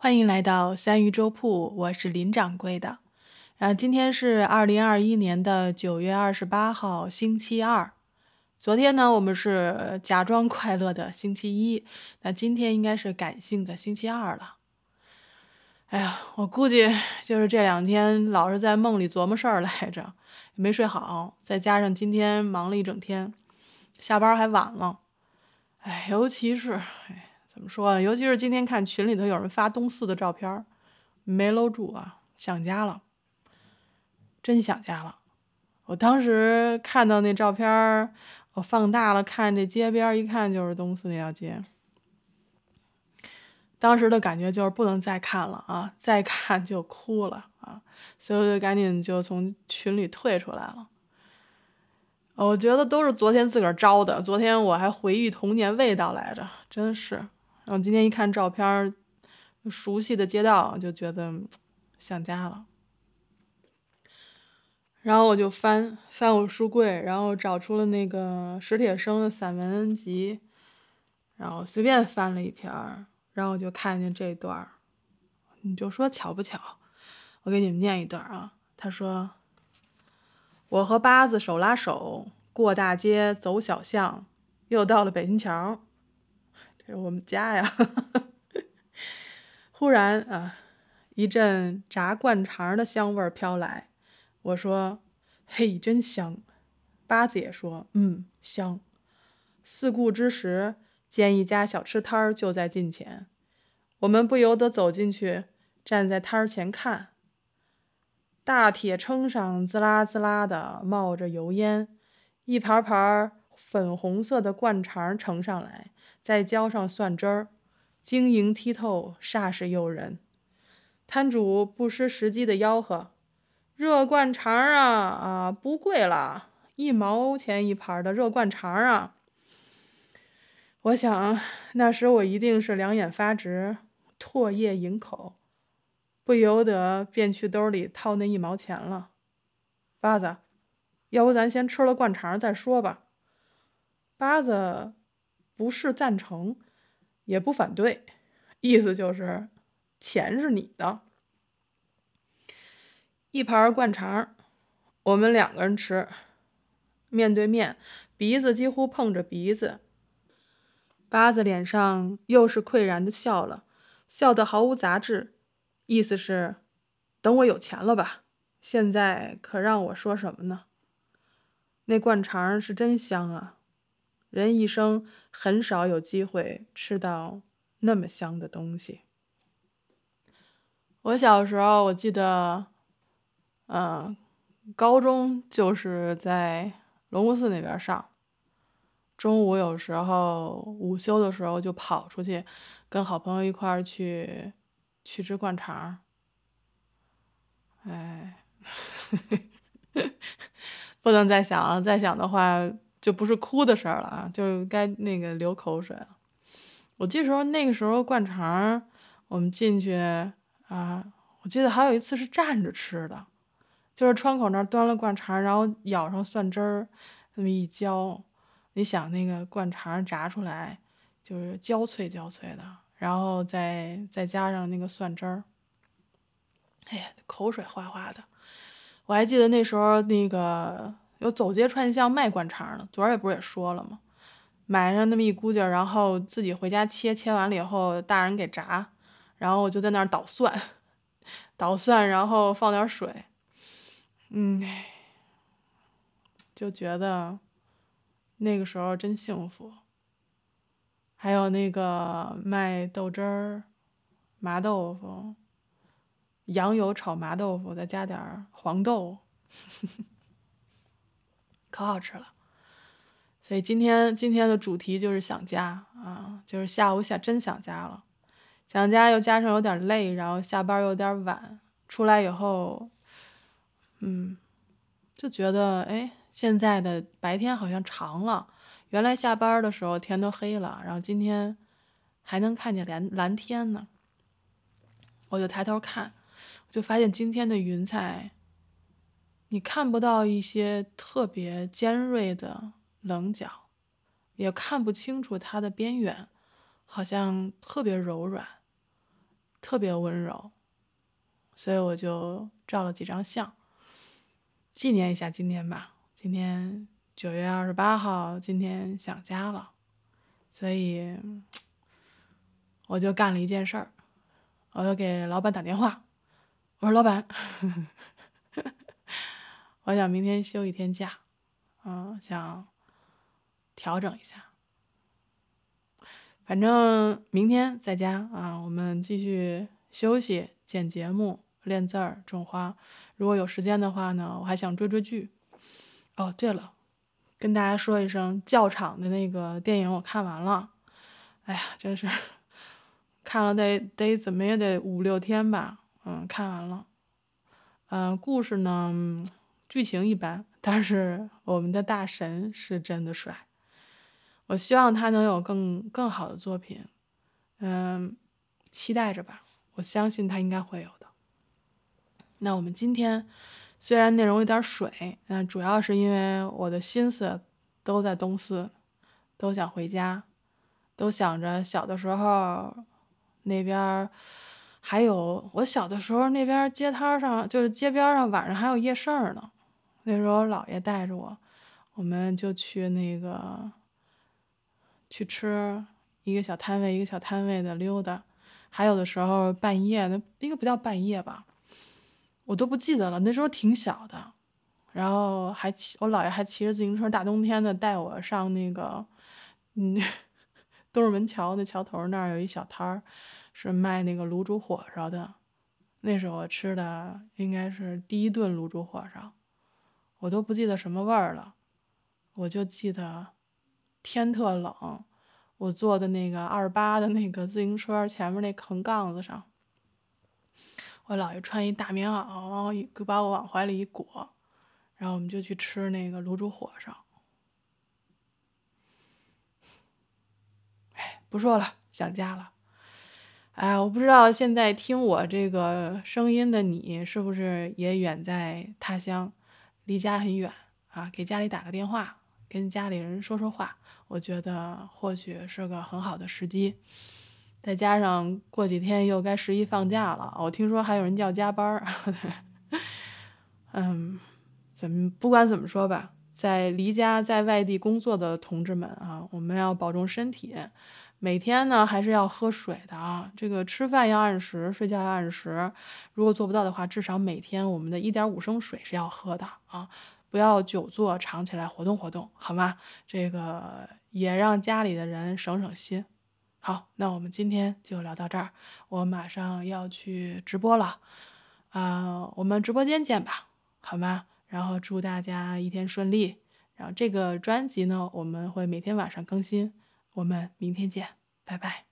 欢迎来到三鱼粥铺，我是林掌柜的。然后今天是二零二一年的九月二十八号，星期二。昨天呢，我们是假装快乐的星期一，那今天应该是感性的星期二了。哎呀，我估计就是这两天老是在梦里琢磨事儿来着，没睡好，再加上今天忙了一整天，下班还晚了。哎，尤其是哎。怎么说啊？尤其是今天看群里头有人发东四的照片，没搂住啊，想家了，真想家了。我当时看到那照片，我放大了看这街边，一看就是东四那条街。当时的感觉就是不能再看了啊，再看就哭了啊，所以我就赶紧就从群里退出来了。我觉得都是昨天自个儿招的，昨天我还回忆童年味道来着，真是。然后今天一看照片，熟悉的街道，就觉得想家了。然后我就翻翻我书柜，然后找出了那个史铁生的散文集，然后随便翻了一篇，然后我就看见这段儿，你就说巧不巧？我给你们念一段啊。他说：“我和八子手拉手过大街，走小巷，又到了北京桥。”这我们家呀，忽然啊，一阵炸灌肠的香味飘来。我说：“嘿，真香。”八子也说：“嗯，香。”四顾之时，见一家小吃摊儿就在近前，我们不由得走进去，站在摊儿前看。大铁铛上滋啦滋啦的冒着油烟，一盘盘粉红色的灌肠盛上来。再浇上蒜汁儿，晶莹剔透，煞是诱人。摊主不失时机的吆喝：“热灌肠啊啊，不贵了，一毛钱一盘的热灌肠啊！”我想那时我一定是两眼发直，唾液盈口，不由得便去兜里掏那一毛钱了。八子，要不咱先吃了灌肠再说吧？八子。不是赞成，也不反对，意思就是钱是你的。一盘灌肠，我们两个人吃，面对面，鼻子几乎碰着鼻子。八子脸上又是愧然的笑了，笑得毫无杂质，意思是等我有钱了吧？现在可让我说什么呢？那灌肠是真香啊！人一生很少有机会吃到那么香的东西。我小时候，我记得，嗯，高中就是在龙湖寺那边上。中午有时候午休的时候就跑出去，跟好朋友一块儿去去吃灌肠。哎，不能再想了，再想的话。就不是哭的事儿了啊，就该那个流口水了。我记得时候那个时候灌肠，我们进去啊，我记得还有一次是站着吃的，就是窗口那儿端了灌肠，然后舀上蒜汁儿，那么一浇，你想那个灌肠炸出来就是焦脆焦脆的，然后再再加上那个蒜汁儿，哎呀，口水哗哗的。我还记得那时候那个。有走街串巷卖灌肠的，昨儿也不是也说了吗？买上那么一股劲，然后自己回家切，切完了以后大人给炸，然后我就在那儿捣蒜，捣蒜，然后放点水，嗯，就觉得那个时候真幸福。还有那个卖豆汁儿、麻豆腐、羊油炒麻豆腐，再加点黄豆。可好吃了，所以今天今天的主题就是想家啊，就是下午想真想家了，想家又加上有点累，然后下班有点晚，出来以后，嗯，就觉得哎，现在的白天好像长了，原来下班的时候天都黑了，然后今天还能看见蓝蓝天呢，我就抬头看，我就发现今天的云彩。你看不到一些特别尖锐的棱角，也看不清楚它的边缘，好像特别柔软，特别温柔，所以我就照了几张相，纪念一下今天吧。今天九月二十八号，今天想家了，所以我就干了一件事儿，我就给老板打电话，我说：“老板，我想明天休一天假，嗯，想调整一下。”反正明天在家啊，我们继续休息、剪节目、练字儿、种花。如果有时间的话呢，我还想追追剧。哦，对了，跟大家说一声，教场的那个电影我看完了。哎呀，真是看了得得怎么也得五六天吧。嗯，看完了。嗯，故事呢，剧情一般，但是我们的大神是真的帅。我希望他能有更更好的作品，嗯，期待着吧。我相信他应该会有的。那我们今天虽然内容有点水，嗯，主要是因为我的心思都在东四，都想回家，都想着小的时候那边还有我小的时候那边街摊上就是街边上晚上还有夜市呢。那时候姥爷带着我，我们就去那个。去吃一个小摊位一个小摊位的溜达，还有的时候半夜那应该不叫半夜吧，我都不记得了。那时候挺小的，然后还骑我姥爷还骑着自行车，大冬天的带我上那个嗯东直门桥那桥头那儿有一小摊儿，是卖那个卤煮火烧的。那时候我吃的应该是第一顿卤煮火烧，我都不记得什么味儿了，我就记得。天特冷，我坐的那个二八的那个自行车前面那横杠子上，我姥爷穿一大棉袄，然后一把我往怀里一裹，然后我们就去吃那个卤煮火烧。哎，不说了，想家了。哎，我不知道现在听我这个声音的你是不是也远在他乡，离家很远啊？给家里打个电话，跟家里人说说话。我觉得或许是个很好的时机，再加上过几天又该十一放假了，我听说还有人要加班儿。嗯，怎么不管怎么说吧，在离家在外地工作的同志们啊，我们要保重身体，每天呢还是要喝水的啊。这个吃饭要按时，睡觉要按时。如果做不到的话，至少每天我们的一点五升水是要喝的啊。不要久坐，长起来活动活动，好吗？这个也让家里的人省省心。好，那我们今天就聊到这儿，我马上要去直播了，啊，我们直播间见吧，好吗？然后祝大家一天顺利。然后这个专辑呢，我们会每天晚上更新，我们明天见，拜拜。